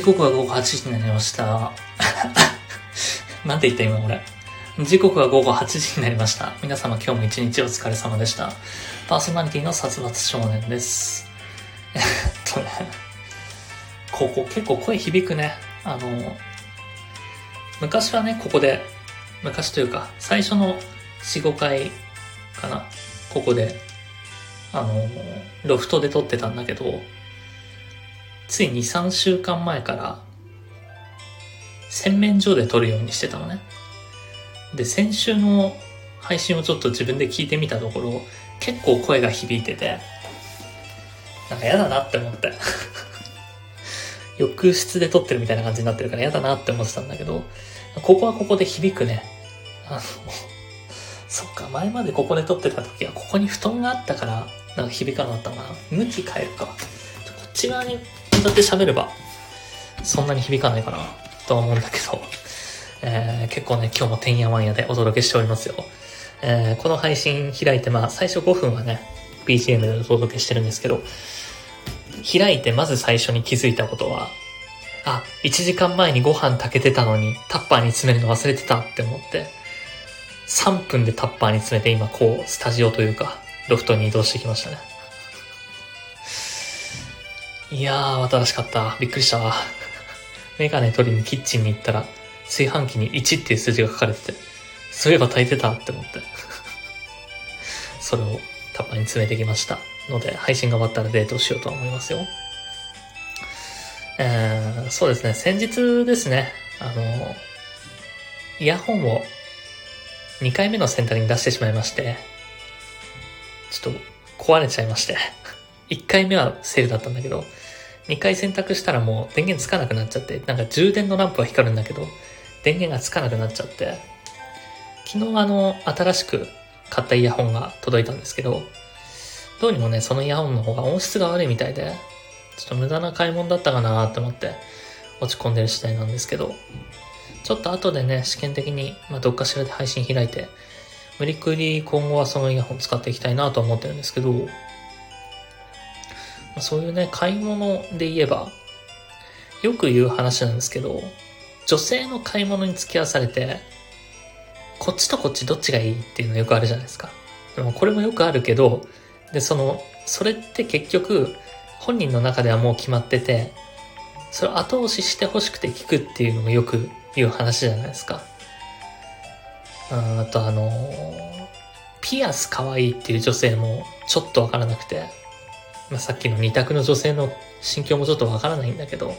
時刻は午後8時になりました。なんて言った今俺。時刻は午後8時になりました。皆様今日も一日お疲れ様でした。パーソナリティの殺伐少年です。えっとね、ここ結構声響くね。あの、昔はね、ここで、昔というか、最初の4、5回かな。ここで、あの、ロフトで撮ってたんだけど、つい2、3週間前から、洗面所で撮るようにしてたのね。で、先週の配信をちょっと自分で聞いてみたところ、結構声が響いてて、なんか嫌だなって思って。浴室で撮ってるみたいな感じになってるから嫌だなって思ってたんだけど、ここはここで響くね。あの、そっか、前までここで撮ってた時は、ここに布団があったから、なんか響かなかったのかな。向き変えるか。こっち側に向かって喋れば、そんなに響かないかな、とは思うんだけど、えー、結構ね、今日もてんやわんやでお届けしておりますよ。えー、この配信開いて、まあ、最初5分はね、BGM でお届けしてるんですけど、開いてまず最初に気づいたことは、あ、1時間前にご飯炊けてたのに、タッパーに詰めるの忘れてたって思って、3分でタッパーに詰めて今こう、スタジオというか、ロフトに移動してきましたね。いやー、新しかった。びっくりしたわ。メガネ取りにキッチンに行ったら、炊飯器に1っていう数字が書かれてて、そういえば炊いてたって思って。それをタッパーに詰めてきました。ので、配信が終わったらデートしようと思いますよ。えー、そうですね、先日ですね、あの、イヤホンを2回目の選択に出してしまいまして、ちょっと壊れちゃいまして。1回目はセーフだったんだけど、2回選択したらもう電源つかなくなっちゃって、なんか充電のランプは光るんだけど、電源がつかなくなっちゃって、昨日あの、新しく買ったイヤホンが届いたんですけど、どうにもね、そのイヤホンの方が音質が悪いみたいで、ちょっと無駄な買い物だったかなって思って落ち込んでる次第なんですけど、ちょっと後でね、試験的に、まあ、どっかしらで配信開いて、無理くり今後はそのイヤホン使っていきたいなと思ってるんですけど、そういうね、買い物で言えば、よく言う話なんですけど、女性の買い物に付き合わされて、こっちとこっちどっちがいいっていうのよくあるじゃないですか。でもこれもよくあるけど、で、その、それって結局、本人の中ではもう決まってて、それを後押しして欲しくて聞くっていうのもよく言う話じゃないですか。あとあのピアス可愛いっていう女性もちょっとわからなくて、まあ、さっきの二択の女性の心境もちょっとわからないんだけど、い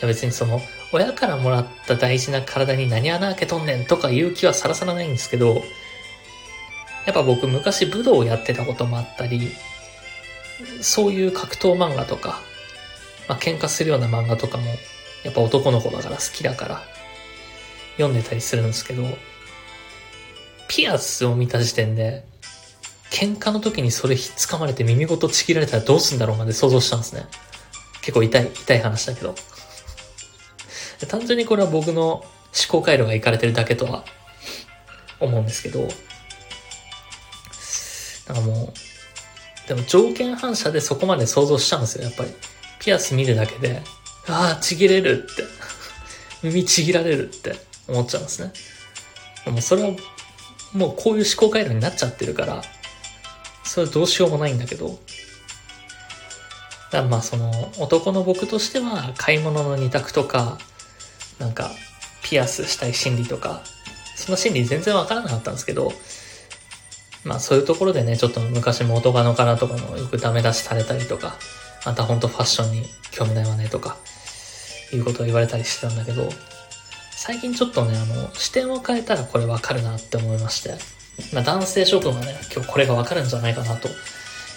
や別にその、親からもらった大事な体に何穴開けとんねんとか言う気はさらさらないんですけど、やっぱ僕昔武道をやってたこともあったり、そういう格闘漫画とか、まあ、喧嘩するような漫画とかも、やっぱ男の子だから好きだから、読んでたりするんですけど、ピアスを見た時点で、喧嘩の時にそれひっつかまれて耳ごとちぎられたらどうすんだろうまで想像したんですね。結構痛い、痛い話だけど。単純にこれは僕の思考回路がいかれてるだけとは思うんですけど、なんかもう、でも条件反射でそこまで想像しちゃうんですよ、やっぱり。ピアス見るだけで、ああ、ちぎれるって。耳ちぎられるって思っちゃうんですね。でもそれは、もうこういう思考回路になっちゃってるから、それどうしようもないんだけど。だまあその、男の僕としては、買い物の二択とか、なんか、ピアスしたい心理とか、その心理全然わからなかったんですけど、まあそういうところでね、ちょっと昔元カノからとかもよくダメ出しされたりとか、あんたほんとファッションに興味ないわねとか、いうことを言われたりしてたんだけど、最近ちょっとね、あの、視点を変えたらこれわかるなって思いまして、まあ男性諸君はね、今日これがわかるんじゃないかなと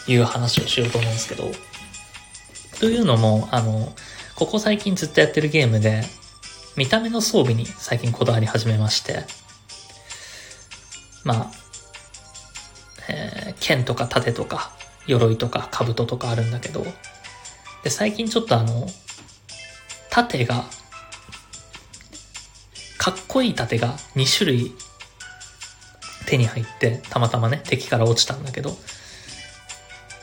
いう話をしようと思うんですけど、というのも、あの、ここ最近ずっとやってるゲームで、見た目の装備に最近こだわり始めまして、まあ、えー、剣とか盾とか、鎧とか兜とかあるんだけど、で、最近ちょっとあの、盾が、かっこいい盾が2種類手に入って、たまたまね、敵から落ちたんだけど、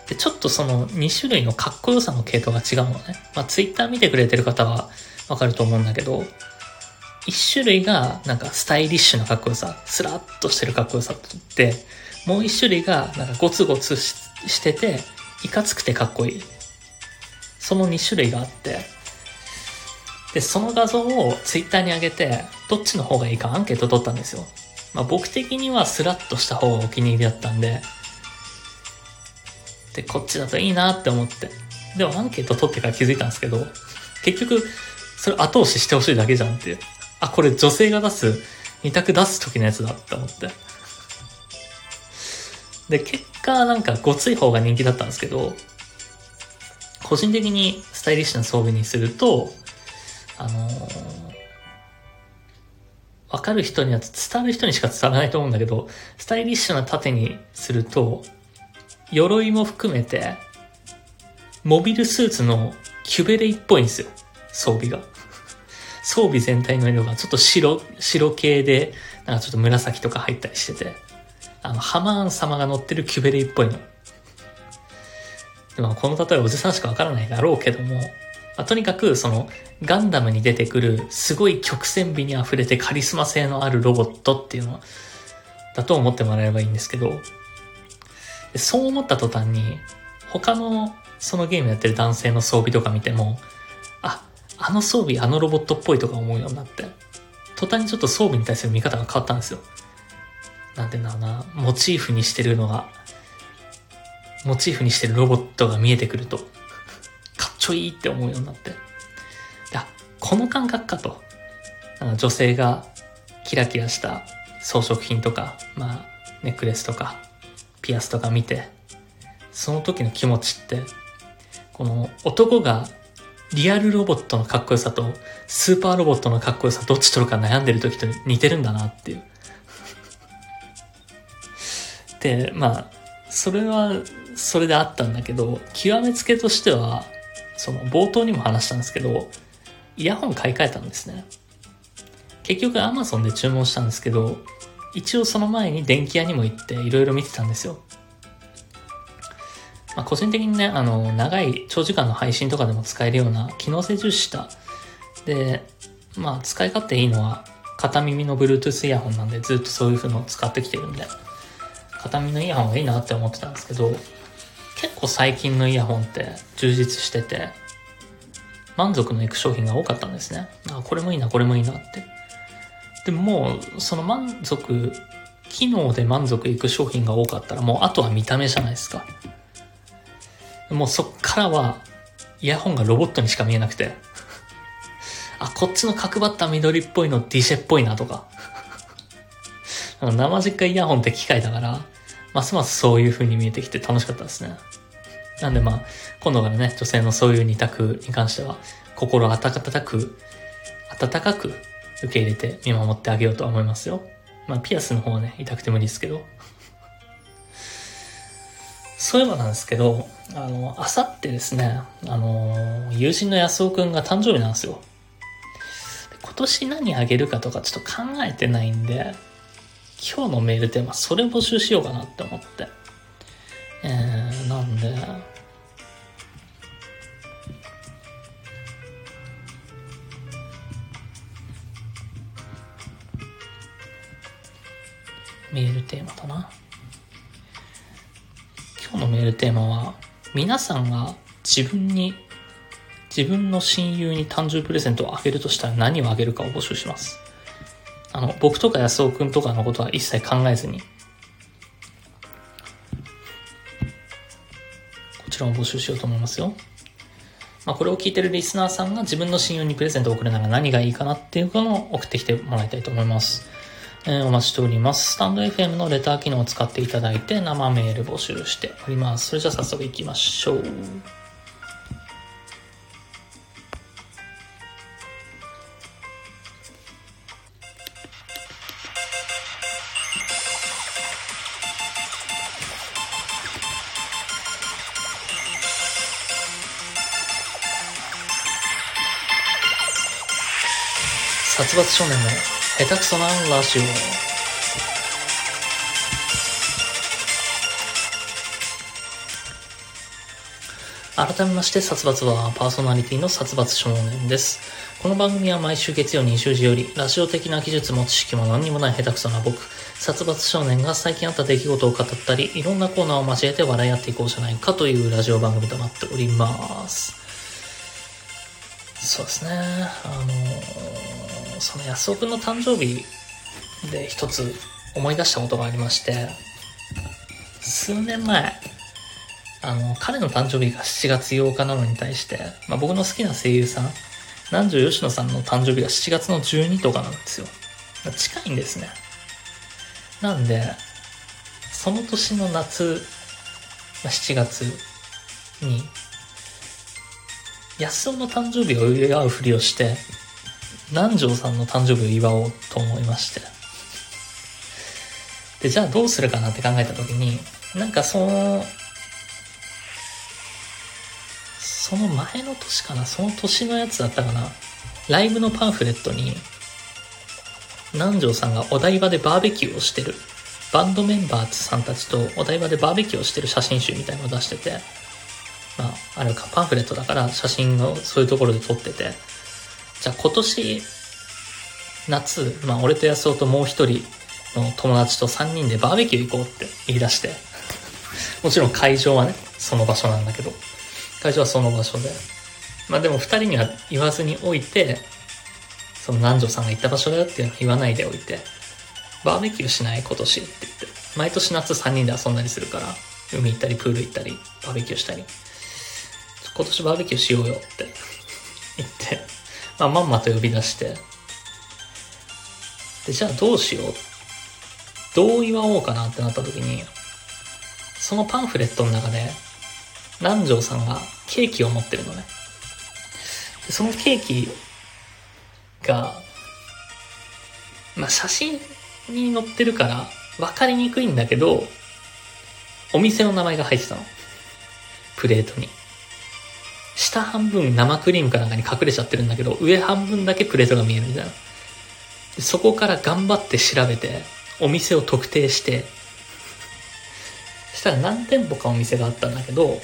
で、ちょっとその2種類のかっこよさの系統が違うのね。まあ、ツイッター見てくれてる方はわかると思うんだけど、1種類がなんかスタイリッシュなかっこよさ、スラッとしてるかっこよさってもう1種類がなんかゴツゴツしてて、いかつくてかっこいい。その2種類があって、で、その画像をツイッターに上げて、どっちの方がいいかアンケート取ったんですよ。まあ僕的にはスラッとした方がお気に入りだったんで、で、こっちだといいなって思って。でもアンケート取ってから気づいたんですけど、結局、それ後押ししてほしいだけじゃんっていう。あ、これ女性が出す、二択出す時のやつだって思って。で、結果なんかごつい方が人気だったんですけど、個人的にスタイリッシュな装備にすると、あのー、わかる人には伝わる人にしか伝わらないと思うんだけど、スタイリッシュな盾にすると、鎧も含めて、モビルスーツのキュベレイっぽいんですよ。装備が。装備全体の色がちょっと白、白系で、なんかちょっと紫とか入ったりしてて、あの、ハマーン様が乗ってるキュベレイっぽいの。でもこの例えおじさんしかわからないだろうけども、まあ、とにかくそのガンダムに出てくるすごい曲線美に溢れてカリスマ性のあるロボットっていうのだと思ってもらえればいいんですけど、そう思った途端に他のそのゲームやってる男性の装備とか見ても、あ、あの装備あのロボットっぽいとか思うようになって、途端にちょっと装備に対する見方が変わったんですよ。なんていうんだろうな、モチーフにしてるのが、モチーフにしてるロボットが見えてくると、ちょいいって思うようになって。いや、この感覚かと。あの女性がキラキラした装飾品とか、まあ、ネックレスとか、ピアスとか見て、その時の気持ちって、この男がリアルロボットのかっこよさとスーパーロボットのかっこよさどっち取るか悩んでる時と似てるんだなっていう。で、まあ、それは、それであったんだけど、極めつけとしては、その冒頭にも話したんですけど、イヤホン買い替えたんですね。結局 Amazon で注文したんですけど、一応その前に電気屋にも行っていろいろ見てたんですよ。まあ、個人的にね、あの、長い長時間の配信とかでも使えるような機能性重視した。で、まあ、使い勝手いいのは片耳の Bluetooth イヤホンなんでずっとそういう風のを使ってきてるんで。片耳のイヤホンがいいなって思ってたんですけど、結構最近のイヤホンって充実してて、満足のいく商品が多かったんですね。あ、これもいいな、これもいいなって。でももう、その満足、機能で満足いく商品が多かったら、もうあとは見た目じゃないですか。もうそっからは、イヤホンがロボットにしか見えなくて、あ、こっちの角張った緑っぽいのディシェっぽいなとか、生実家イヤホンって機械だから、ますますそういう風に見えてきて楽しかったですね。なんでまあ、今度からね、女性のそういう二択に関しては、心温かく、温かく受け入れて見守ってあげようとは思いますよ。まあ、ピアスの方はね、痛くて無理ですけど。そういえばなんですけど、あの、あさってですね、あの、友人の安尾くんが誕生日なんですよ。今年何あげるかとかちょっと考えてないんで、今日のメールテーマ、それ募集しようかなって思って。えー、なんで、メールテーマだな。今日のメールテーマは、皆さんが自分に、自分の親友に誕生日プレゼントをあげるとしたら何をあげるかを募集します。あの、僕とか安尾くんとかのことは一切考えずに、こちらを募集しようと思いますよ。まあ、これを聞いてるリスナーさんが自分の親友にプレゼントを送るなら何がいいかなっていうのを送ってきてもらいたいと思います。えー、お待ちしております。スタンド FM のレター機能を使っていただいて生メール募集しております。それじゃあ早速行きましょう。殺伐少年の下手くそなラジオ。改めまして、殺伐はパーソナリティの殺伐少年です。この番組は毎週月曜20時より、ラジオ的な技術も知識も何にもない下手くそな僕、殺伐少年が最近あった出来事を語ったり、いろんなコーナーを交えて笑い合っていこうじゃないかというラジオ番組となっております。そうですね。あのーその安尾くんの誕生日で一つ思い出したことがありまして、数年前、あの、彼の誕生日が7月8日なのに対して、まあ、僕の好きな声優さん、南條吉野さんの誕生日が7月の12とかなんですよ。近いんですね。なんで、その年の夏、7月に、安尾の誕生日を祝うふりをして、南條さんの誕生日を祝おうと思いまして。で、じゃあどうするかなって考えたときに、なんかその、その前の年かなその年のやつだったかなライブのパンフレットに、南條さんがお台場でバーベキューをしてる、バンドメンバーさんたちとお台場でバーベキューをしてる写真集みたいのを出してて、まあ、あれか、パンフレットだから写真をそういうところで撮ってて、じゃあ今年、夏、まあ俺と安尾ともう一人の友達と3人でバーベキュー行こうって言い出して、もちろん会場はね、その場所なんだけど、会場はその場所で。まあでも二人には言わずにおいて、その南條さんが行った場所だよっていうのは言わないでおいて、バーベキューしない今年って言って、毎年夏3人で遊んだりするから、海行ったりプール行ったり、バーベキューしたり、今年バーベキューしようよって言って、まあまんまと呼び出して、で、じゃあどうしようどう祝おうかなってなった時に、そのパンフレットの中で、南條さんがケーキを持ってるのね。でそのケーキが、まあ、写真に載ってるから分かりにくいんだけど、お店の名前が入ってたの。プレートに。下半分生クリームかなんかに隠れちゃってるんだけど、上半分だけプレートが見えるみたいな。そこから頑張って調べて、お店を特定して、したら何店舗かお店があったんだけど、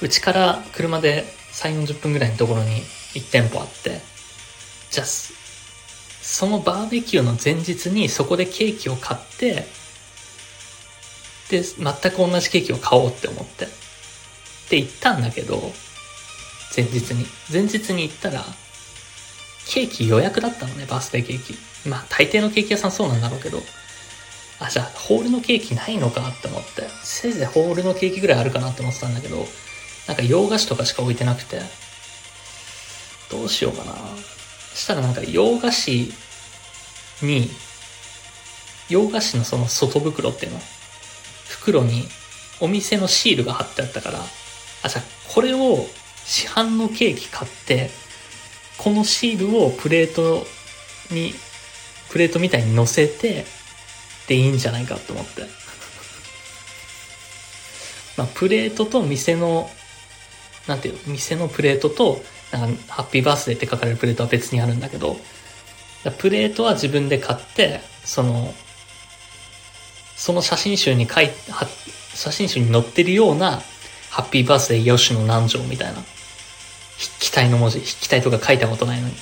うちから車で3、40分ぐらいのところに1店舗あって、じゃあ、そのバーベキューの前日にそこでケーキを買って、で、全く同じケーキを買おうって思って。って言ったんだけど、前日に。前日に行ったら、ケーキ予約だったのね、バースデーケーキ。まあ、大抵のケーキ屋さんそうなんだろうけど、あ、じゃあ、ホールのケーキないのかって思って、せいぜいホールのケーキぐらいあるかなって思ってたんだけど、なんか洋菓子とかしか置いてなくて、どうしようかな。したらなんか洋菓子に、洋菓子のその外袋っていうの袋にお店のシールが貼ってあったから、あ、じゃこれを市販のケーキ買って、このシールをプレートに、プレートみたいに乗せて、でいいんじゃないかと思って。まあ、プレートと店の、なんていう、店のプレートと、なんか、ハッピーバースデーって書かれるプレートは別にあるんだけど、プレートは自分で買って、その、その写真集に書いは写真集に載ってるような、ハッピーバースデー吉野南條みたいな、筆記体の文字、筆記体とか書いたことないのに、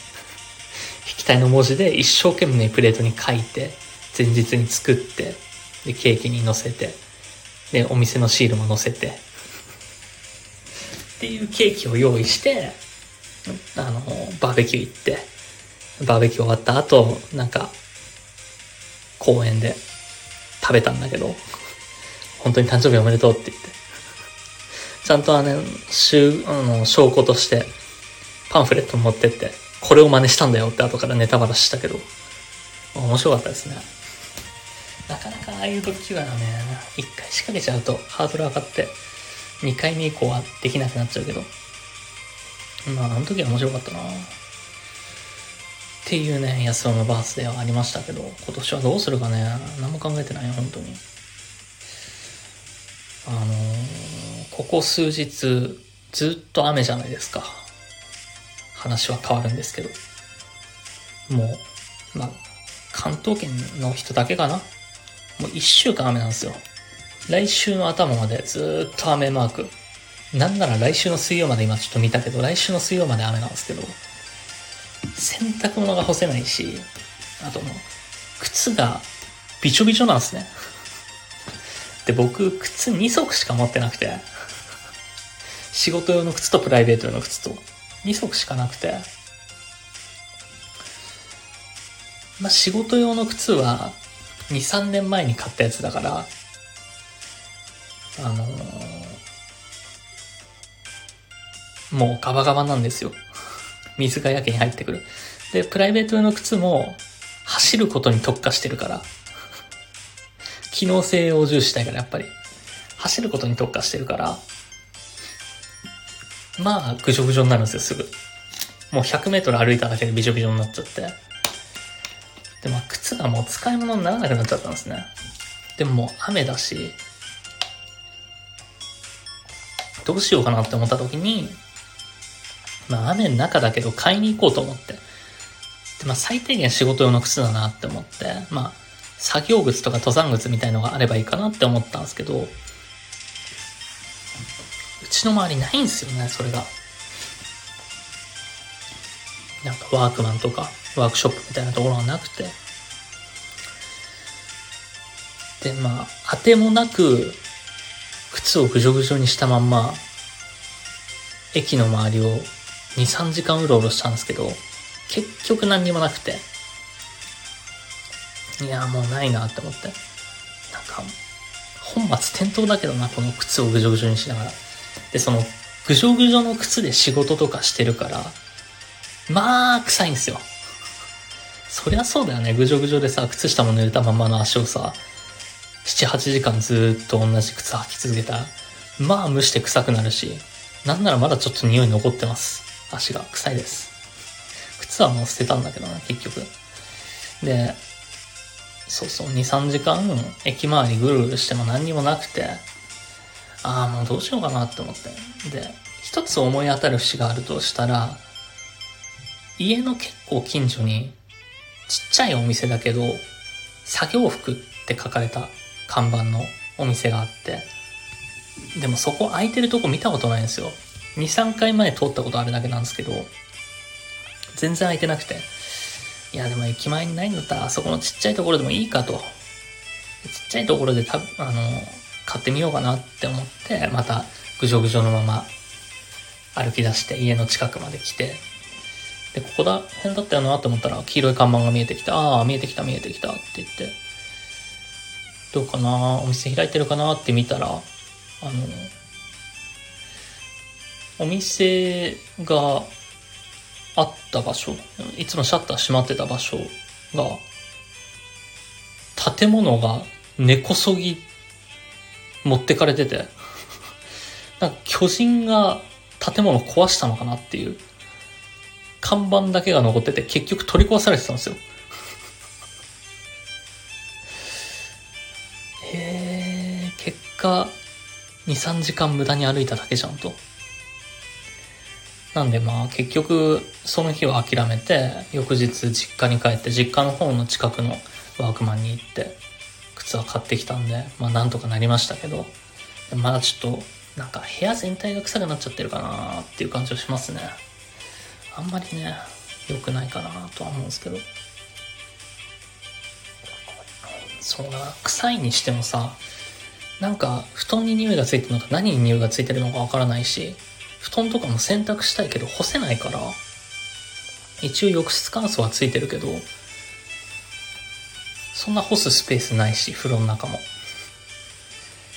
筆記体の文字で一生懸命プレートに書いて、前日に作って、で、ケーキに乗せて、で、お店のシールも乗せて、っていうケーキを用意して、あの、バーベキュー行って、バーベキュー終わった後、なんか、公園で食べたんだけど、本当に誕生日おめでとうって言って。ちゃんとあの、あの、証拠として、パンフレット持ってって、これを真似したんだよって後からネタバラしたけど、面白かったですね。なかなかああいうドッキリはね、一回仕掛けちゃうとハードル上がって、二回目以降はできなくなっちゃうけど、まあ、あの時は面白かったなっていうね、安尾のバースデーはありましたけど、今年はどうするかね、何も考えてないよ、本当に。あの、ここ数日、ずっと雨じゃないですか。話は変わるんですけど。もう、まあ、関東圏の人だけかなもう一週間雨なんですよ。来週の頭までずっと雨マーク。なんなら来週の水曜まで今ちょっと見たけど、来週の水曜まで雨なんですけど、洗濯物が干せないし、あともう、靴がびちょびちょなんですね。で、僕、靴2足しか持ってなくて、仕事用の靴とプライベート用の靴と、2足しかなくて、まあ、仕事用の靴は、2、3年前に買ったやつだから、あのー、もうガバガバなんですよ。水がやけに入ってくる。で、プライベート用の靴も、走ることに特化してるから、機能性を重視したいから、やっぱり。走ることに特化してるから、まあ、ぐじょぐじょになるんですよ、すぐ。もう100メートル歩いただけでびしょびしょになっちゃって。で、まあ、靴がもう使い物にならなくなっちゃったんですね。でももう雨だし、どうしようかなって思った時に、まあ雨の中だけど買いに行こうと思って。で、まあ最低限仕事用の靴だなって思って、まあ作業靴とか登山靴みたいのがあればいいかなって思ったんですけど、うちの周りないんですよね、それが。なんかワークマンとかワークショップみたいなところがなくて。で、まあ、当てもなく、靴をぐじょぐじょにしたまんま、駅の周りを2、3時間うろうろしたんですけど、結局何にもなくて、いや、もうないなって思って。なんか、本末転倒だけどな、この靴をぐじょぐじょにしながら。で、その、ぐじょぐじょの靴で仕事とかしてるから、まあ、臭いんですよ。そりゃそうだよね。ぐじょぐじょでさ、靴下も濡れたままの足をさ、7、8時間ずっと同じ靴履き続けたら、まあ蒸して臭くなるし、なんならまだちょっと匂い残ってます。足が臭いです。靴はもう捨てたんだけどな、結局。で、そうそう、2、3時間駅周りぐるぐるしても何にもなくて、ああ、もうどうしようかなって思って。で、一つ思い当たる節があるとしたら、家の結構近所にちっちゃいお店だけど、作業服って書かれた看板のお店があって、でもそこ空いてるとこ見たことないんですよ。2、3回前通ったことあるだけなんですけど、全然空いてなくて、いやでも駅前にないんだったらあそこのちっちゃいところでもいいかと。ちっちゃいところでたあの、買ってみようかなって思って、またぐじょぐじょのまま歩き出して家の近くまで来て、で、ここだ、辺だったよなって思ったら、黄色い看板が見えてきた。ああ、見えてきた、見えてきたって言って、どうかなお店開いてるかなって見たら、あの、お店があった場所、いつもシャッター閉まってた場所が、建物が根こそぎ持ってかれてて、なんか巨人が建物壊したのかなっていう看板だけが残ってて、結局取り壊されてたんですよ。へえ、結果、2、3時間無駄に歩いただけじゃんと。なんでまあ結局その日は諦めて翌日実家に帰って実家の方の近くのワークマンに行って靴は買ってきたんでまあなんとかなりましたけどまだちょっとなんか部屋全体が臭くなっちゃってるかなっていう感じはしますね。あんまりね、良くないかなとは思うんですけど。そうだ、臭いにしてもさ、なんか布団に匂いがついてるのか何に匂いがついてるのかわからないし、布団とかも洗濯したいけど干せないから、一応浴室乾燥はついてるけど、そんな干すスペースないし、風呂の中も。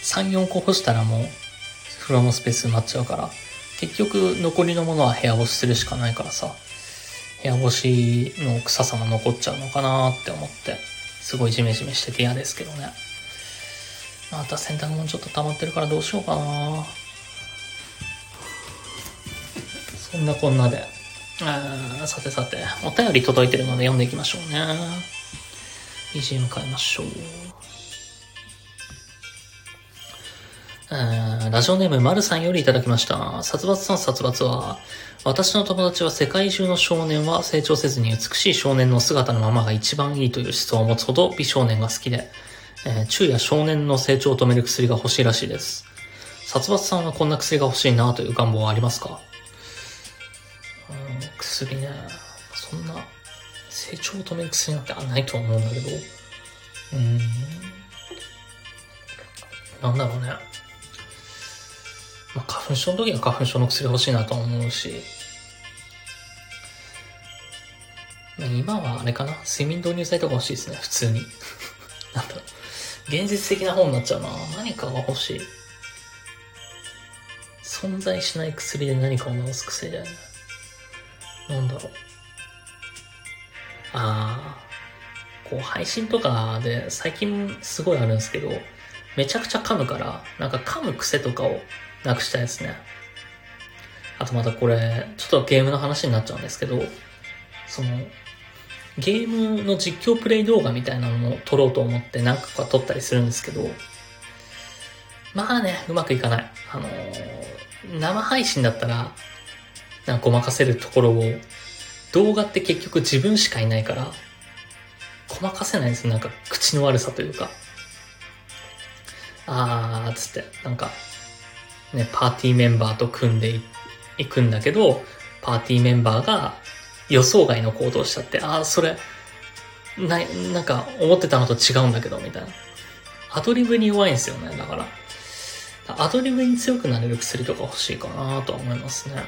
3、4個干したらもう、風呂のスペース埋まっちゃうから、結局残りのものは部屋干しするしかないからさ、部屋干しの臭さが残っちゃうのかなって思って、すごいジメジメしてて嫌ですけどね。また洗濯物ちょっと溜まってるからどうしようかなそんなこんなで。さてさて、お便り届いてるので読んでいきましょうね。BGM 変えましょう。ラジオネームまるさんよりいただきました。殺伐さん殺伐は、私の友達は世界中の少年は成長せずに美しい少年の姿のままが一番いいという思想を持つほど美少年が好きで、えー、昼夜少年の成長を止める薬が欲しいらしいです。殺伐さんはこんな薬が欲しいなという願望はありますか？うん、薬ね、そんな成長を止める薬なんてないと思うんだけど、うん、なんだろうね。まあ、花粉症の時は花粉症の薬欲しいなと思うし、今はあれかな睡眠導入剤とか欲しいですね、普通に。なんだろう。現実的な本になっちゃうな。何かが欲しい。存在しない薬で何かを治す薬だよね。なんだろう。ああ、こう配信とかで最近すごいあるんですけど、めちゃくちゃ噛むから、なんか噛む癖とかをなくしたいですね。あとまたこれ、ちょっとゲームの話になっちゃうんですけど、その、ゲームの実況プレイ動画みたいなのを撮ろうと思って何個か撮ったりするんですけど、まあね、うまくいかない。あのー、生配信だったら、なんかごまかせるところを、動画って結局自分しかいないから、ごまかせないんですよ。なんか口の悪さというか。あー、つって、なんか、ね、パーティーメンバーと組んでいくんだけど、パーティーメンバーが予想外の行動しちゃって、ああ、それ、な、なんか思ってたのと違うんだけど、みたいな。アドリブに弱いんですよね、だから。アドリブに強くなれる薬とか欲しいかなとは思いますね。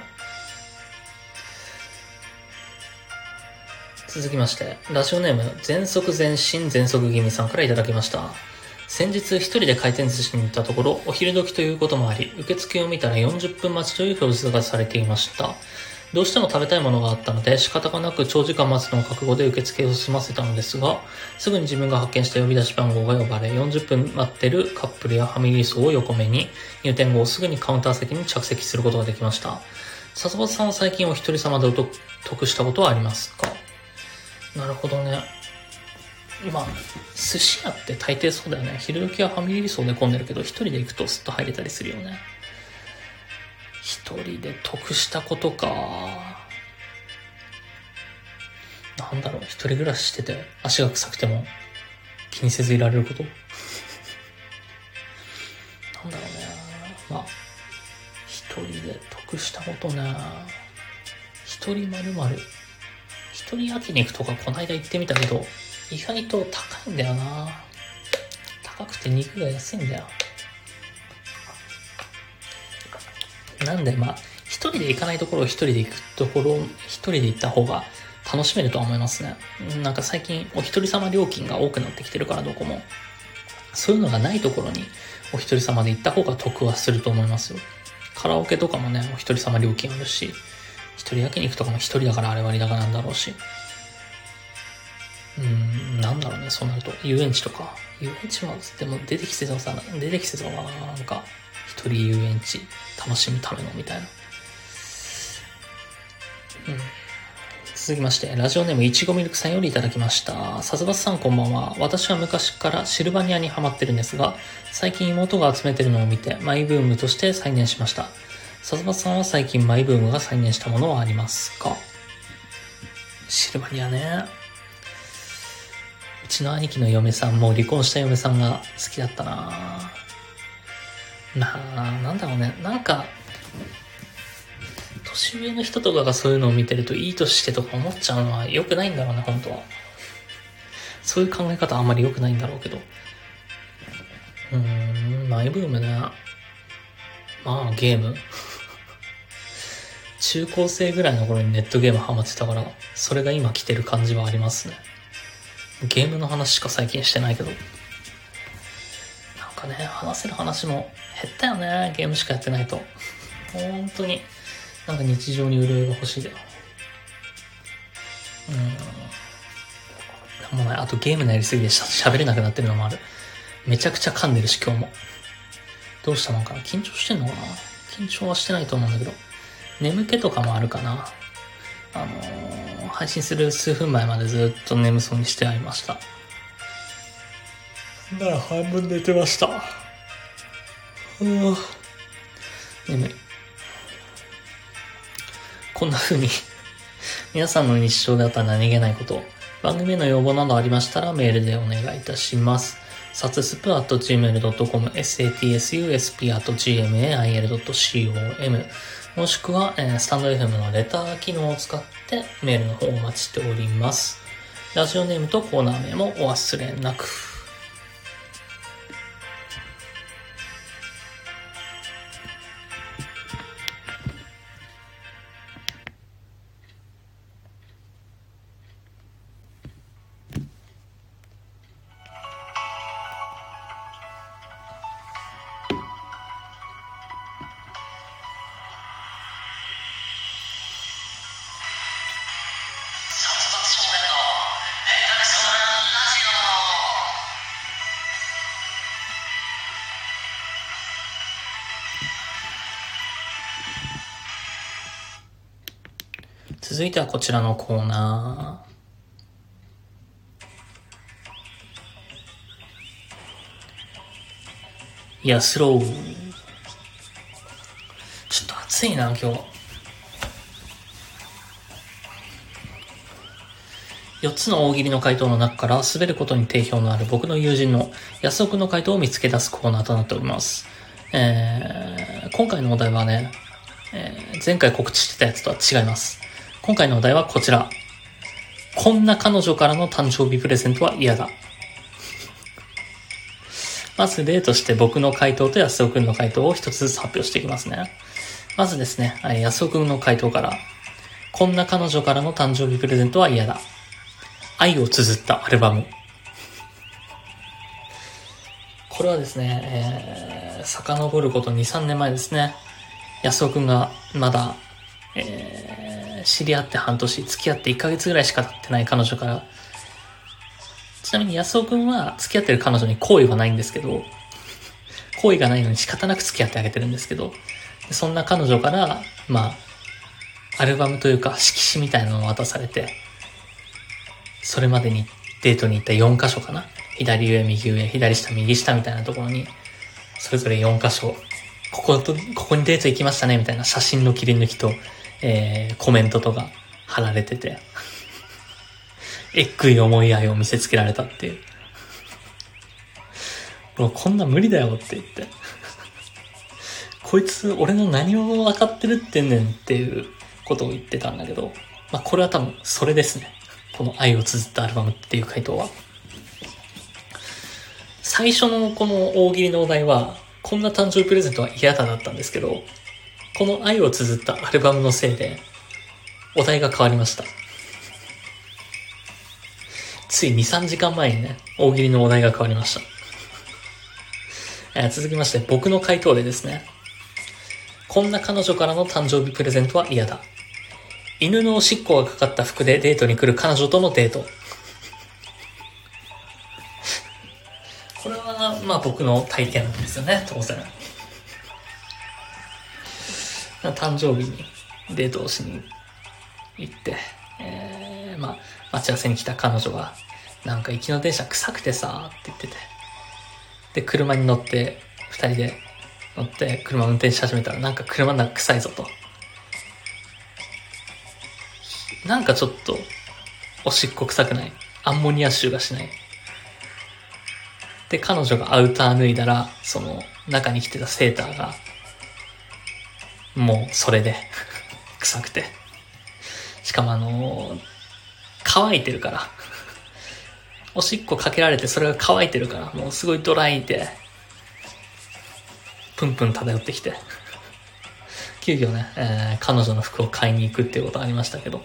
続きまして、ラジオネーム、全速全身全速気味さんからいただきました。先日一人で回転寿司に行ったところ、お昼時ということもあり、受付を見たら40分待ちという表示がされていました。どうしても食べたいものがあったので、仕方がなく長時間待つのを覚悟で受付を済ませたのですが、すぐに自分が発見した呼び出し番号が呼ばれ、40分待ってるカップルやファミリー層を横目に、入店後すぐにカウンター席に着席することができました。笹本さんは最近お一人様でお得したことはありますか？なるほどね。まあ、寿司屋って大抵そうだよね。昼時はファミリー層で混んでるけど、一人で行くとスッと入れたりするよね。一人で得したことか。なんだろう、一人暮らししてて足が臭くても気にせずいられること？なんだろうね。まあ、一人で得したことね。一人まるまる。一人焼肉とかこないだ行ってみたけど、意外と高いんだよな。高くて肉が安いんだよ。なんで、まあ、一人で行かないところを一人で行くところを一人で行った方が楽しめるとは思いますね。なんか最近お一人様料金が多くなってきてるからどこも。そういうのがないところにお一人様で行った方が得はすると思いますよ。カラオケとかもね、お一人様料金あるし、一人焼肉とかも一人だからあれ割高なんだろうし。うん、なんだろうね、そうなると。遊園地とか。遊園地は、でも出てきてたさ、出てきてたわ、なんか、一人遊園地楽しむためのみたいな。うん。続きまして、ラジオネームいちごミルクさんよりいただきました。さすばさんこんばんは。私は昔からシルバニアにハマってるんですが、最近妹が集めてるのを見て、マイブームとして再燃しました。さすばさんは最近マイブームが再燃したものはありますか？シルバニアね。うちの兄貴の嫁さんも離婚した嫁さんが好きだったななあ、なんだろうね。なんか、年上の人とかがそういうのを見てるといい年してとか思っちゃうのは良くないんだろうね、本当は。そういう考え方あんまり良くないんだろうけど。うーん、マイブームね。まあ、ゲーム。中高生ぐらいの頃にネットゲームハマってたから、それが今来てる感じはありますね。ゲームの話しか最近してないけど。なんかね、話せる話も減ったよね。ゲームしかやってないと。本当に。なんか日常に潤いが欲しいだよ。うん。なんもない。あとゲームのやりすぎで喋れなくなってるのもある。めちゃくちゃ噛んでるし、今日も。どうしたのかな？緊張してんのかな？緊張はしてないと思うんだけど。眠気とかもあるかな。あのー、配信する数分前までずっと眠そうにしてありました。なら半分寝てました。うわ眠い。こんな風に皆さんの日常であった何気ないこと、番組の要望などありましたらメールでお願いいたします。サツスプ at gmail.com、satsusp at gmail.com、もしくは、えー、スタンド FM のレター機能を使ってメールの方をお待ちしております。ラジオネームとコーナー名もお忘れなく。続いてはこちらのコーナー。いや、スロー。ちょっと暑いな、今日。4つの大喜利の回答の中から滑ることに定評のある僕の友人の安岡の回答を見つけ出すコーナーとなっております。えー、今回のお題はね、えー、前回告知してたやつとは違います。今回のお題はこちら。こんな彼女からの誕生日プレゼントは嫌だ。まず例として僕の回答と安尾くんの回答を一つずつ発表していきますね。まずですね、安尾くんの回答から。こんな彼女からの誕生日プレゼントは嫌だ。愛を綴ったアルバム。これはですね、えー、遡ること2、3年前ですね。安尾くんがまだ、えー知り合って半年、付き合って1ヶ月ぐらいしか経ってない彼女から、ちなみに安尾くんは付き合ってる彼女に好意はないんですけど、好意がないのに仕方なく付き合ってあげてるんですけど、そんな彼女から、まあ、アルバムというか色紙みたいなのを渡されて、それまでにデートに行った4箇所かな？左上、右上、左下、右下みたいなところに、それぞれ4箇所、ここと、ここにデート行きましたね、みたいな写真の切り抜きと、えー、コメントとか貼られてて、えっくい思い合いを見せつけられたっていう。もうこんな無理だよって言って。こいつ俺の何を分かってるってんねんっていうことを言ってたんだけど、まあこれは多分それですね。この愛を綴ったアルバムっていう回答は。最初のこの大喜利のお題は、こんな誕生日プレゼントは嫌だだったんですけど、この愛を綴ったアルバムのせいで、お題が変わりました。つい2、3時間前にね、大喜利のお題が変わりました。え、続きまして、僕の回答でですね、こんな彼女からの誕生日プレゼントは嫌だ。犬のおしっこがかかった服でデートに来る彼女とのデート。これは、まあ僕の体験ですよね、当然。誕生日にデートをしに行って、えー、まあ、待ち合わせに来た彼女が、なんか行きの電車臭くてさ、って言ってて。で、車に乗って、二人で乗って車運転し始めたら、なんか車の中臭いぞと。なんかちょっと、おしっこ臭くない？アンモニア臭がしない？で、彼女がアウター脱いだら、その、中に着てたセーターが、もうそれで 臭くて。しかもあのー、乾いてるから。おしっこかけられてそれが乾いてるから、もうすごいドライで、プンプン漂ってきて。急遽ね、えー、彼女の服を買いに行くっていうことありましたけど、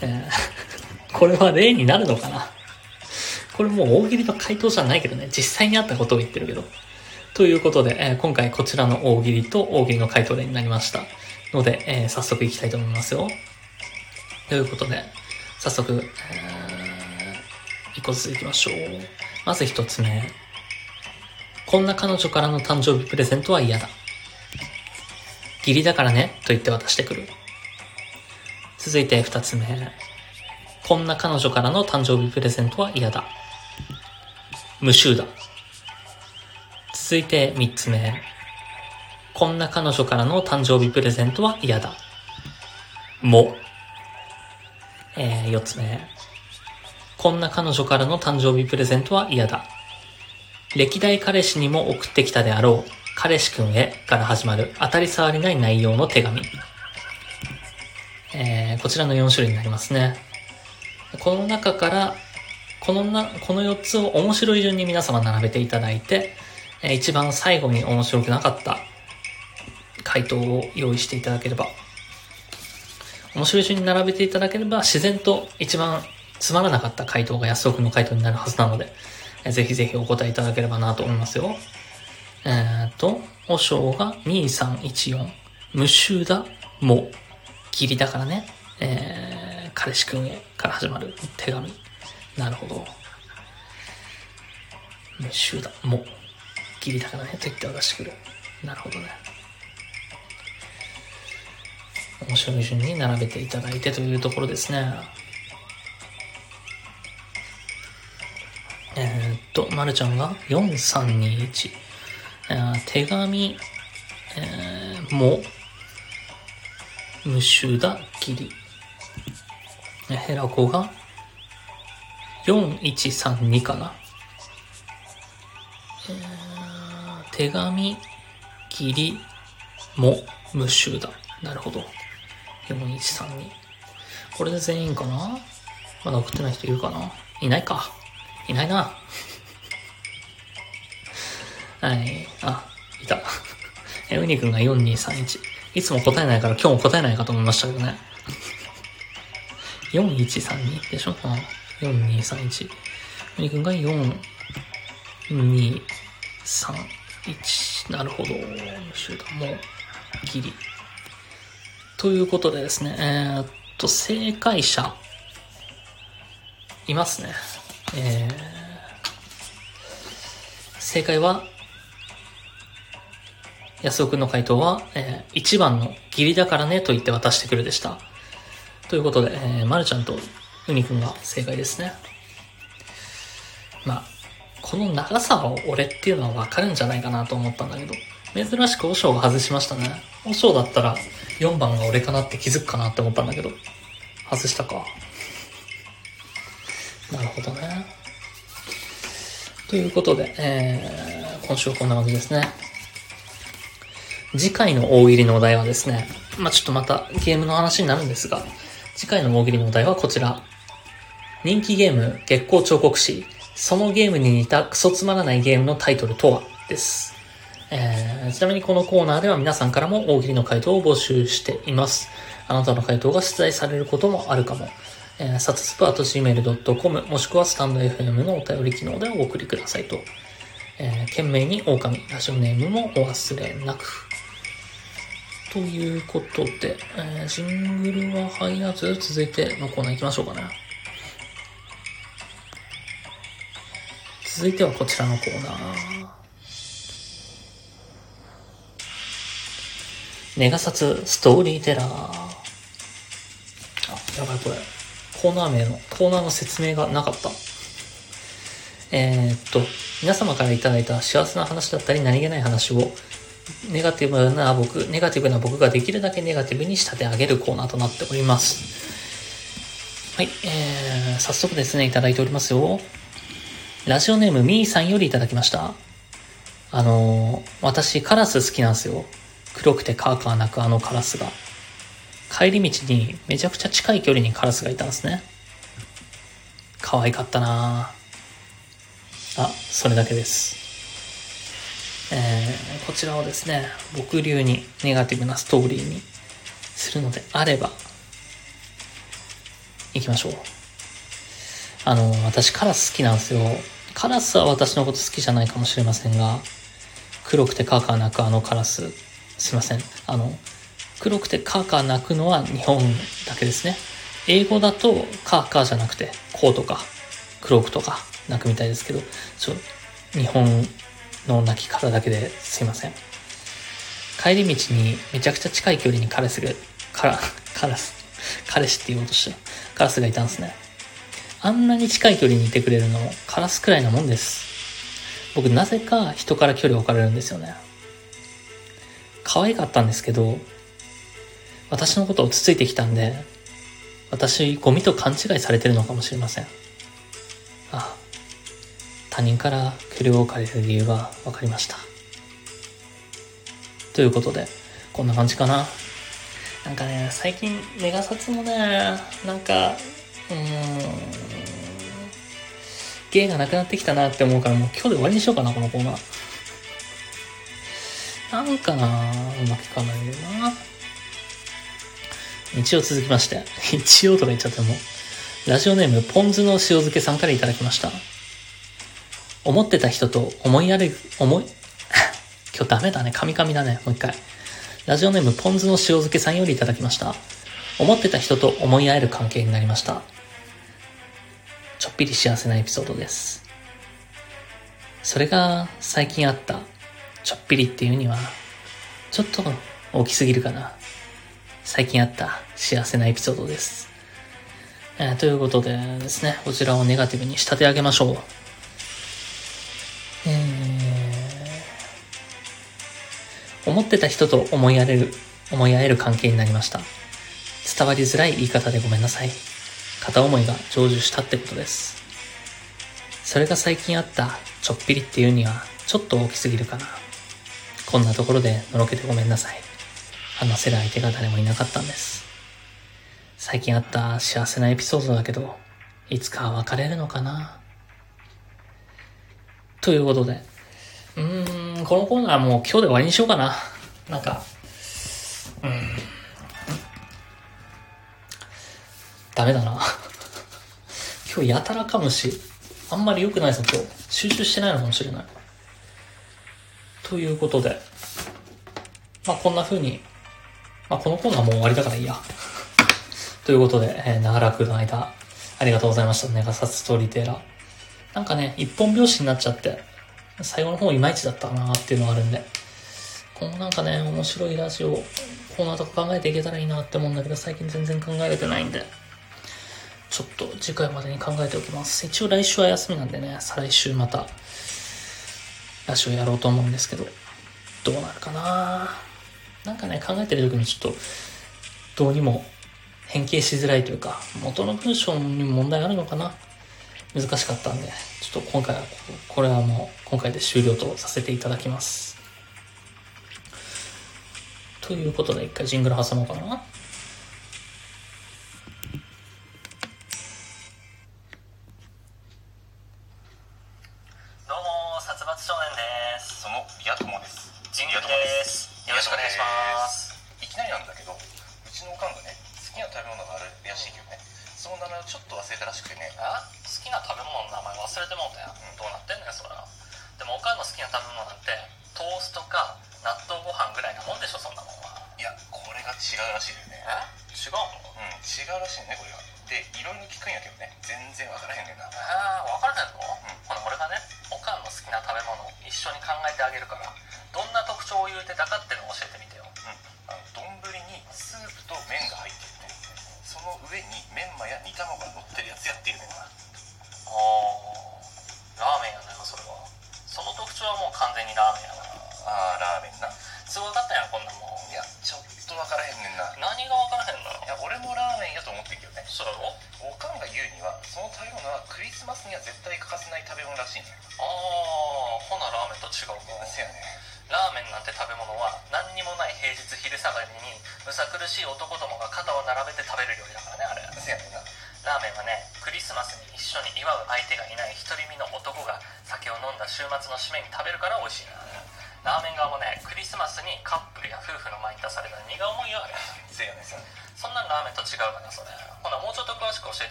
えー、これは例になるのかなこれもう大喜利の回答じゃないけどね、実際にあったことを言ってるけど。ということで、えー、今回こちらの大喜利と大喜利の回答例になりました。ので、えー、早速いきたいと思いますよ。ということで、早速、えー、個ずついきましょう。まず一つ目。こんな彼女からの誕生日プレゼントは嫌だ。義理だからね、と言って渡してくる。続いて二つ目。こんな彼女からの誕生日プレゼントは嫌だ。無臭だ。続いて3つ目。こんな彼女からの誕生日プレゼントは嫌だ。も。えー、4つ目。こんな彼女からの誕生日プレゼントは嫌だ。歴代彼氏にも送ってきたであろう、彼氏くんへから始まる当たり障りない内容の手紙。えー、こちらの4種類になりますね。この中から、このな、この4つを面白い順に皆様並べていただいて、えー、一番最後に面白くなかった回答を用意していただければ、面白い順に並べていただければ、自然と一番つまらなかった回答が安尾くんの回答になるはずなので、ぜひぜひお答えいただければなと思いますよ。えっ、と、お章が2314、無臭だ、もう。義理だからね、えー、彼氏くんへから始まる手紙。なるほど。無臭だ、もう。義理だからね、と言って渡してくる。なるほどね。面白い順に並べていただいてというところですね。えー、っと、まるちゃんが4321。手紙、えー、も、無臭だ、きり。ヘラコが、4132かな。えー、手紙、切り、も、無臭だ。なるほど。4132。これで全員かな？まだ送ってない人いるかな？いないか。いないな。はい。あ、いた。え、にく君が4231。いつも答えないから今日も答えないかと思いましたけどね。4132でしょ ?4231。うにく君が4、2、3。1なるほど集団もギリということでですねえー、っと正解者いますねえー、正解は安尾くんの回答は、えー、1番の義理だからねと言って渡してくるでした。ということで、えー、まるちゃんとうみくんが正解ですね。まあ、この長さは俺っていうのはわかるんじゃないかなと思ったんだけど、珍しく和尚が外しましたね。和尚だったら4番が俺かなって気づくかなって思ったんだけど、外したか。なるほどね。ということで、えー、今週はこんな感じですね。次回の大喜利のお題はですね、まあ、ちょっとまたゲームの話になるんですが、次回の大喜利のお題はこちら。人気ゲーム、月光彫刻士、そのゲームに似たクソつまらないゲームのタイトルとは？です。えー、ちなみにこのコーナーでは皆さんからも大喜利の回答を募集しています。あなたの回答が出題されることもあるかも。えー、サツスプアート gmail.com もしくはスタンド FM のお便り機能でお送りくださいと。えー、懸命に狼、ラジオネームもお忘れなく。ということで、えー、ジングルは入らず、続いてのコーナー行きましょうかね。続いてはこちらのコーナー。ネガサツストーリーテラー。あ、やばいこれ。コーナー名の、コーナーの説明がなかった。えー、っと、皆様からいただいた幸せな話だったり何気ない話をネガティブな僕、ネガティブな僕ができるだけネガティブに仕立て上げるコーナーとなっております。はい、えー、早速ですね、いただいておりますよ。ラジオネームみーさんよりいただきました。あのー、私カラス好きなんですよ。黒くてカーカー鳴くあのカラスが。帰り道にめちゃくちゃ近い距離にカラスがいたんですね。可愛かったなあ、それだけです。えー、こちらをですね、僕流にネガティブなストーリーにするのであれば、行きましょう。あの、私カラス好きなんですよ。カラスは私のこと好きじゃないかもしれませんが、黒くてカーカー鳴くあのカラス、すいません。あの、黒くてカーカー鳴くのは日本だけですね。英語だとカーカーじゃなくて、コーとか、黒くとか鳴くみたいですけど、ちょ、日本の泣き方だけですいません。帰り道にめちゃくちゃ近い距離にカラスが、カラ、カラス、彼氏って言おうとした。カラスがいたんですね。あんなに近い距離にいてくれるのもカラスくらいなもんです。僕なぜか人から距離を置かれるんですよね。可愛かったんですけど、私のことをつついてきたんで、私ゴミと勘違いされてるのかもしれません。あ、他人から距離を置かれる理由が分かりました。ということで、こんな感じかな。なんかね、最近メガ札もね、なんか、うーん、芸がなくなってきたなって思うからもう今日で終わりにしようかな、このコーナー。なんかなうまくいかないよな。一応続きまして、一応とか言っちゃっても、ラジオネームポン酢の塩漬けさんからいただきました。思ってた人と思いやる、思い、今日ダメだね、カミカミだね、もう一回。ラジオネームポン酢の塩漬けさんよりいただきました。思ってた人と思い合える関係になりました。ちょっぴり幸せなエピソードです。それが最近あったちょっぴりっていうには、ちょっと大きすぎるかな。最近あった幸せなエピソードです。えー、ということでですね、こちらをネガティブに仕立て上げましょう。えー、思ってた人と思い合える、思い合える関係になりました。伝わりづらい言い方でごめんなさい。片思いが成就したってことです。それが最近あったちょっぴりっていうにはちょっと大きすぎるかな。こんなところでのろけてごめんなさい。話せる相手が誰もいなかったんです。最近あった幸せなエピソードだけど、いつか別れるのかなということで、うーん、このコーナーもう今日で終わりにしようかな。なんか、うん。ダメだな。今日やたらかむし、あんまり良くないぞ今日。集中してないのかもしれない。ということで、まあこんな風に、まあこのコーナーもう終わりだからいいや。ということで、えー、長らくの間、ありがとうございました。ネガサストーリーテーラー。なんかね、一本拍子になっちゃって、最後の方いまいちだったなっていうのがあるんで、このなんかね、面白いラジオ、コーナーとか考えていけたらいいなって思うんだけど、最近全然考えれてないんで、ちょっと次回までに考えておきます。一応来週は休みなんでね、再来週またラジオやろうと思うんですけど、どうなるかななんかね、考えてる時にちょっと、どうにも変形しづらいというか、元の文章にも問題あるのかな難しかったんで、ちょっと今回は、これはもう今回で終了とさせていただきます。ということで、一回ジングル挟もうかな。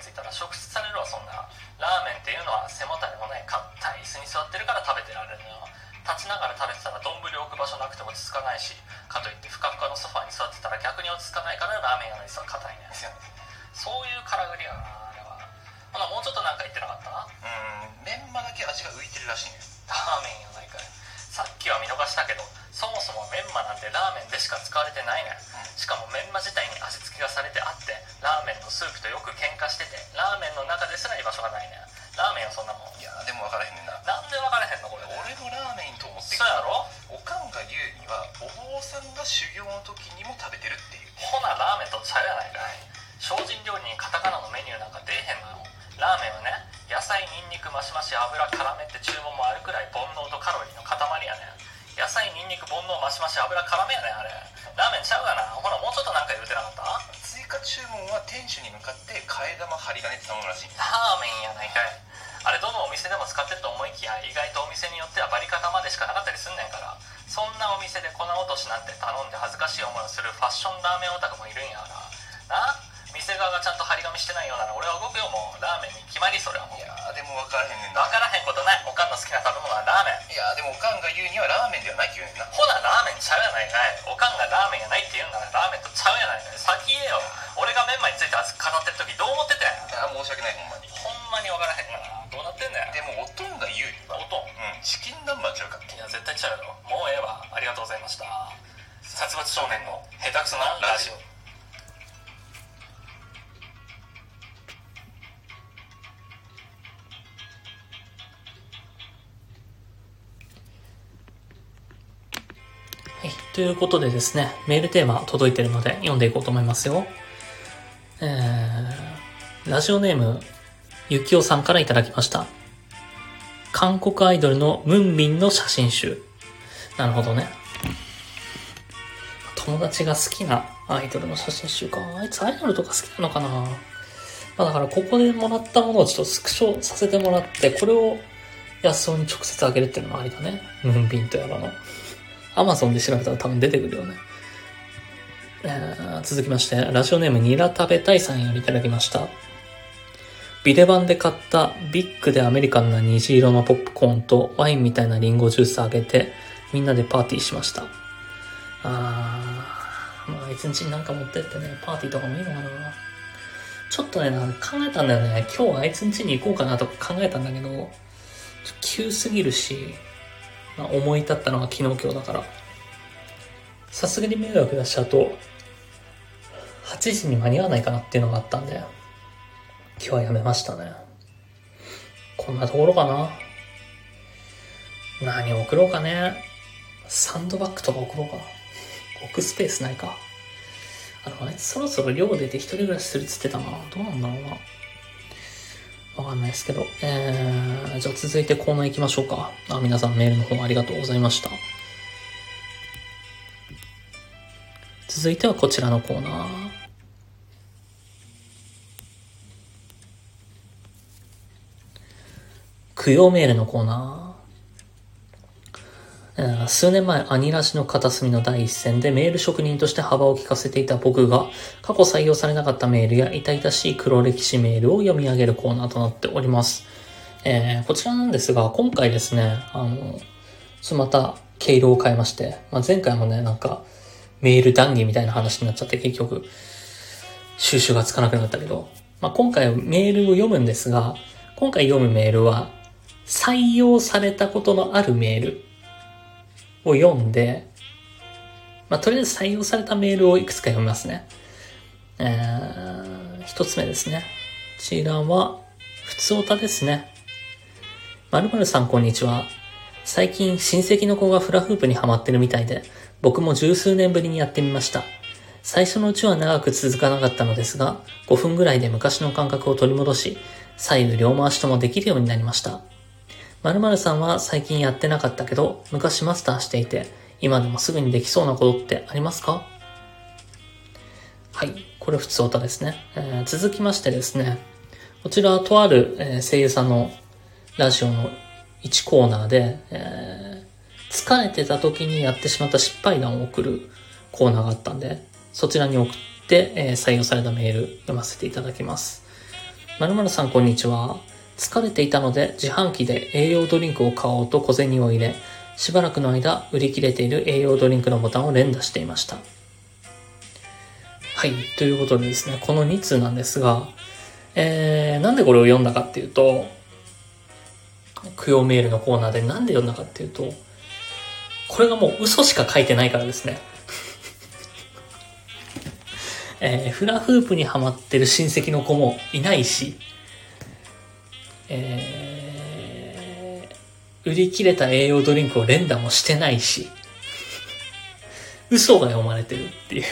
ついたら食出されるわそんなラーメンっていうのは背もたれのない硬い椅子に座ってるから食べてられるの。よ立ちながら食べてたら丼置く場所なくて落ち着かないしかといってふかふかのソファに座ってたら逆に落ち着かないからラーメン屋の椅子は硬いねそういうからくりやなあれはほなもうちょっとなんか言ってなかったうん。メンマだけ味が浮いてるらしいんです。ラーメンやないかいさっきは見逃したけどそもそもメンマなんてラーメンでしか使われてないねん。しかもメンマ自体に味付けがされてあってラーメンのスープとよく喧嘩しててラーメンの中ですら居場所がないね。んラーメンはそんなもん。いやでも分からへんねんな。なんで分からへんのこれ俺のラーメンと思ってそうやろ？おかんが言うにはお坊さんが修行の時にも食べてるっていう。ほなラーメンとちゃうやないかい。精進料理にカタカナのメニューなんか出えへんのよラーメンはね野菜にんにくマシマシ油絡めって注文もあるくらい煩悩とカロリーの塊やねん。野菜にんにく煩悩マシマシ油絡めやねんあれ。ラーメンちゃうがな。ほらもうちょっとなんか言うてなかった？注文は店主に向かって替え玉針金って頼むらしいラーメンやないかい。あれどのお店でも使ってると思いきや意外とお店によってはバリカタまでしかなかったりすんねんからそんなお店で粉落としなんて頼んで恥ずかしい思いをするファッションラーメンオタクもいるんやからな？店側がちゃんと張り紙してないようなら俺は動くよもうラーメンに決まりそれはもう。いやーでも分からへんねんな。分からへんことない。おかんの好きな食べ物はラーメン。いやーでもおかんが言うにはラーメンではないって言うねんな。ほなラーメンちゃうやないかい。おかんがラーメンやないって言うんならラーメンとちゃうやないかい俺がメンマについて熱く語ってる時どう思ってたんや申し訳ないほんまに。ほんまに分からへんなどうなってんだよでもおとんが言うにはおとんうん。チキン南蛮ちゃうか？いや絶対ちゃうよ。もうええわ。ありがとうございました。殺伐少年の下手くそなラジオ。はい、ということでですね、メールテーマ届いてるので読んでいこうと思いますよ。ラジオネーム、ゆきおさんからいただきました。韓国アイドルのムンビンの写真集。なるほどね。友達が好きなアイドルの写真集か。あいつアイドルとか好きなのかなまあだからここでもらったものをちょっとスクショさせてもらって、これを安尾に直接あげるっていうのもありだね。ムンビンとやらの。アマゾンで調べたら多分出てくるよね。えー続きまして、ラジオネームニラ食べたいさんよりいただきました。ビデバンで買ったビッグでアメリカンな虹色のポップコーンとワインみたいなリンゴジュースあげて、みんなでパーティーしました。あー、まあ一日になんか持ってってね、パーティーとかもいいのかな。ちょっとね、考えたんだよね。今日あいつん家に行こうかなとか考えたんだけど、急すぎるし、まあ、思い立ったのが昨日今日だから。さすがに迷惑出しちゃうと、8時に間に合わないかなっていうのがあったんで、今日はやめましたね。こんなところかな。何送ろうかね。サンドバッグとか送ろうかな。置くスペースないか。あの、あいつそろそろ寮出て一人暮らしするっつってたな。どうなんだろうな。わかんないですけど。えー、じゃあ続いてコーナー行きましょうか。あ、皆さんメールの方ありがとうございました。続いてはこちらのコーナー。供養メールのコーナー。数年前、アニラジの片隅の第一線でメール職人として幅を利かせていた僕が、過去採用されなかったメールや痛々しい黒歴史メールを読み上げるコーナーとなっております。えーこちらなんですが、今回ですね、あの、また、経路を変えまして、まあ、前回もね、なんか、メール談義みたいな話になっちゃって、結局、収集がつかなくなったけど、まあ、今回メールを読むんですが、今回読むメールは、採用されたことのあるメールを読んで、まあ、とりあえず採用されたメールをいくつか読みますね。えー、一つ目ですね。こちらは、普通おたですね。まるまるさんこんにちは。最近親戚の子がフラフープにハマってるみたいで、僕も十数年ぶりにやってみました。最初のうちは長く続かなかったのですが、5分ぐらいで昔の感覚を取り戻し、左右両回しともできるようになりました。〇〇さんは最近やってなかったけど、昔マスターしていて、今でもすぐにできそうなことってありますか？はい。これ普通歌ですね。えー続きましてですね、こちらはとある、え声優さんのラジオの1コーナーで、えー疲れてた時にやってしまった失敗談を送るコーナーがあったんで、そちらに送っで、え採用されたメール読ませていただきます。まるまるさんこんにちは。疲れていたので自販機で栄養ドリンクを買おうと小銭を入れ、しばらくの間売り切れている栄養ドリンクのボタンを連打していました。はい。ということでですね、この2通なんですが、えー、なんでこれを読んだかっていうと、供養メールのコーナーでなんで読んだかっていうと、これがもう嘘しか書いてないからですね。えーフラフープにハマってる親戚の子もいないし、えー売り切れた栄養ドリンクを連打もしてないし、嘘が読まれてるっていう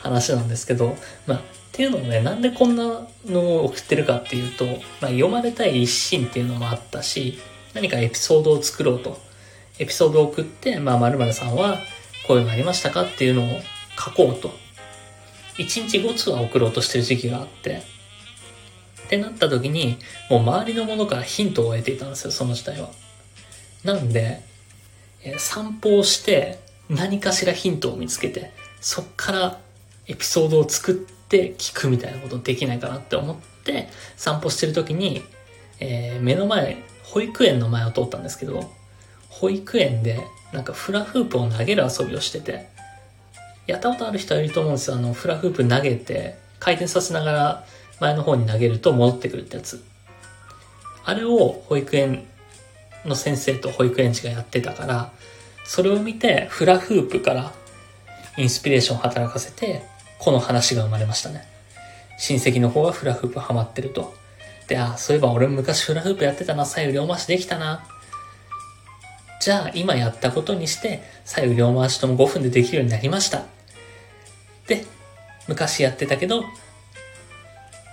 話なんですけど、まあ、っていうのもね、なんでこんなのを送ってるかっていうと、まあ、読まれたい一心っていうのもあったし、何かエピソードを作ろうと。エピソードを送って、まあ、〇〇さんはこういうのありましたかっていうのを書こうと。1日5通は送ろうとしてる時期があって、ってなった時に、もう周りのものからヒントを得ていたんですよ、その時代は。なんで、え散歩をして何かしらヒントを見つけて、そっからエピソードを作って聞くみたいなことできないかなって思って、散歩してる時に、えー目の前、保育園の前を通ったんですけど、保育園でなんかフラフープを投げる遊びをしてて、やったことある人はいると思うんですよ。あの、フラフープ投げて、回転させながら前の方に投げると戻ってくるってやつ。あれを保育園の先生と保育園児がやってたから、それを見てフラフープからインスピレーションを働かせて、この話が生まれましたね。親戚の方がフラフープハマってると。で、あ、そういえば俺昔フラフープやってたな、左右両回しできたな。じゃあ今やったことにして、左右両回しとも5分でできるようになりました。で、昔やってたけど、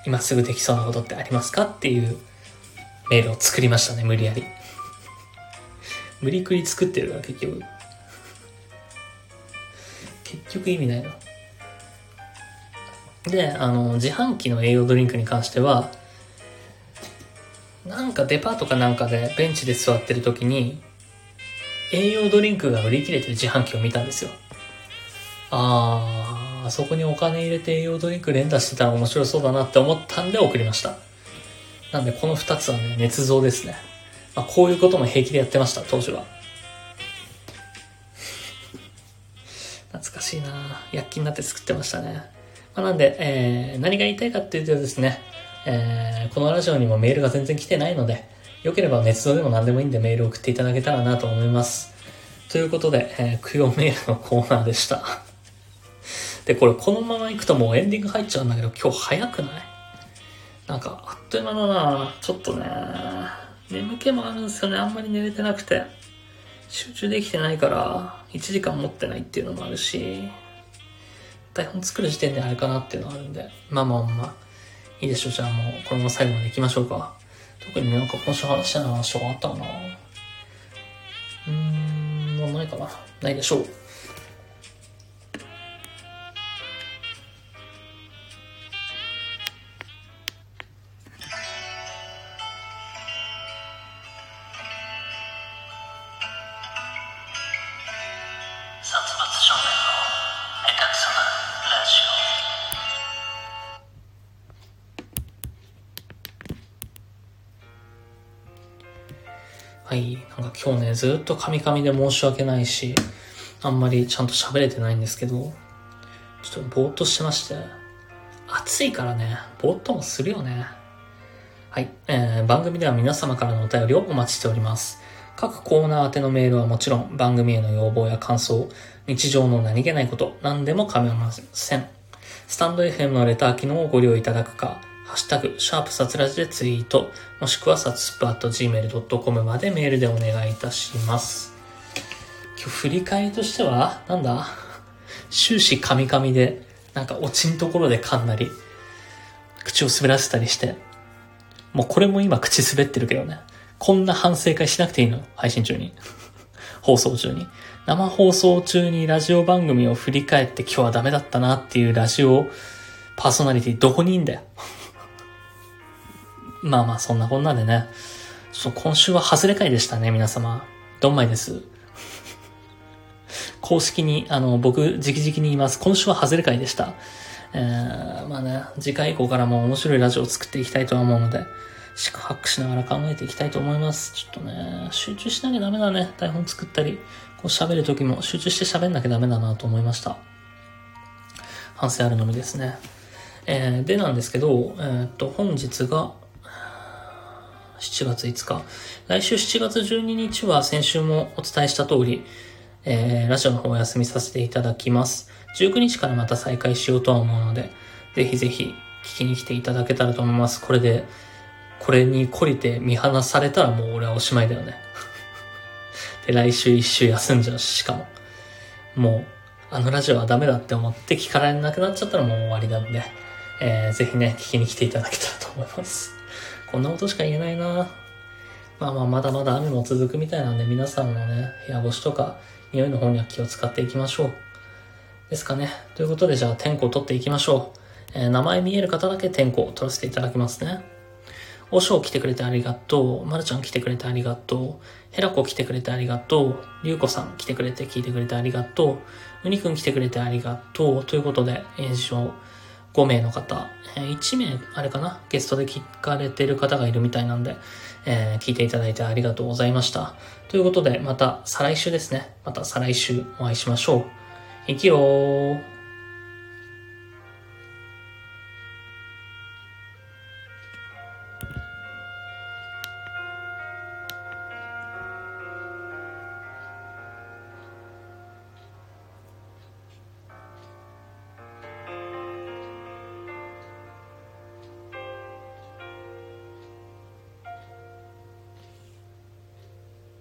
今すぐできそうなことってありますかっていうメールを作りましたね、無理やり。無理くり作ってるから、結局。結局意味ないな。で、あの、自販機の栄養ドリンクに関しては、なんかデパートかなんかでベンチで座ってる時に、栄養ドリンクが売り切れてる自販機を見たんですよ。あー、あそこにお金入れて栄養ドリンク連打してたら面白そうだなって思ったんで送りました。なんでこの二つはね、捏造ですね。まあ、こういうことも平気でやってました、当時は。懐かしいな躍起になって作ってましたね。まあ、なんで、えー、何が言いたいかっていうとですね、えー、このラジオにもメールが全然来てないので、よければ捏造でも何でもいいんでメール送っていただけたらなと思います。ということで、えー、供養メールのコーナーでした。で、これこのまま行くともうエンディング入っちゃうんだけど、今日早くない？なんか、あっという間だなちょっとね、眠気もあるんですよね。あんまり寝れてなくて。集中できてないから、1時間持ってないっていうのもあるし、台本作る時点であれかなっていうのがあるんで、まあまあまあ、いいでしょう。じゃあもう、このまま最後まで行きましょうか。特になんか今週話したい話とかあったかな？うーん、もうないかな。ないでしょう。今日ねずっとカミカミで申し訳ないしあんまりちゃんと喋れてないんですけどちょっとぼーっとしてまして暑いからねぼーっともするよねはい、えー、番組では皆様からのお便りをお待ちしております各コーナー宛てのメールはもちろん番組への要望や感想、日常の何気ないこと、何でも構いません。スタンド FM のレター機能をご利用いただくか、ハッシュタグ、シャープサツラジでツイート、もしくはサツスプ at gmail.com までメールでお願いいたします。今日振り返りとしては、なんだ？終始カミカミで、なんか落ちんところで噛んだり、口を滑らせたりして、もうこれも今口滑ってるけどね。こんな反省会しなくていいの？配信中に。放送中に。生放送中にラジオ番組を振り返って今日はダメだったなっていうラジオパーソナリティどこにいんだよ。まあまあそんなこんなでね。ちょっと今週は外れ会でしたね、皆様。どんまいです。公式に、あの、僕、直々に言います。今週は外れ会でした。えー、まあね、次回以降からも面白いラジオを作っていきたいと思うので、四苦八苦しながら考えていきたいと思います。ちょっとね、集中しなきゃダメだね。台本作ったり、こう喋る時も集中して喋んなきゃダメだなと思いました。反省あるのみですね。えー、でなんですけど、えーっと、本日が、7月5日。来週7月12日は先週もお伝えした通り、えー、ラジオの方お休みさせていただきます。19日からまた再開しようとは思うので、ぜひぜひ聞きに来ていただけたらと思います。これで、これに懲りて見放されたらもう俺はおしまいだよね。で、来週一週休んじゃうし、しかも。もう、あのラジオはダメだって思って聞かれなくなっちゃったらもう終わりなんで、えー、ぜひね、聞きに来ていただけたらと思います。こんなことしか言えないなまあまあ、まだまだ雨も続くみたいなんで、皆さんもね、部屋干しとか、匂いの方には気を使っていきましょう。ですかね。ということで、じゃあ、天候を取っていきましょう。えー名前見える方だけ天候を取らせていただきますね。おしょう来てくれてありがとう。まるちゃん来てくれてありがとう。へらこ来てくれてありがとう。りゅうこさん来てくれて聞いてくれてありがとう。うにくん来てくれてありがとう。ということで、演唱5名の方、えー1名、あれかな？ゲストで聞かれてる方がいるみたいなんで、えー聞いていただいてありがとうございました。ということで、また再来週ですね。また再来週お会いしましょう。生きよー。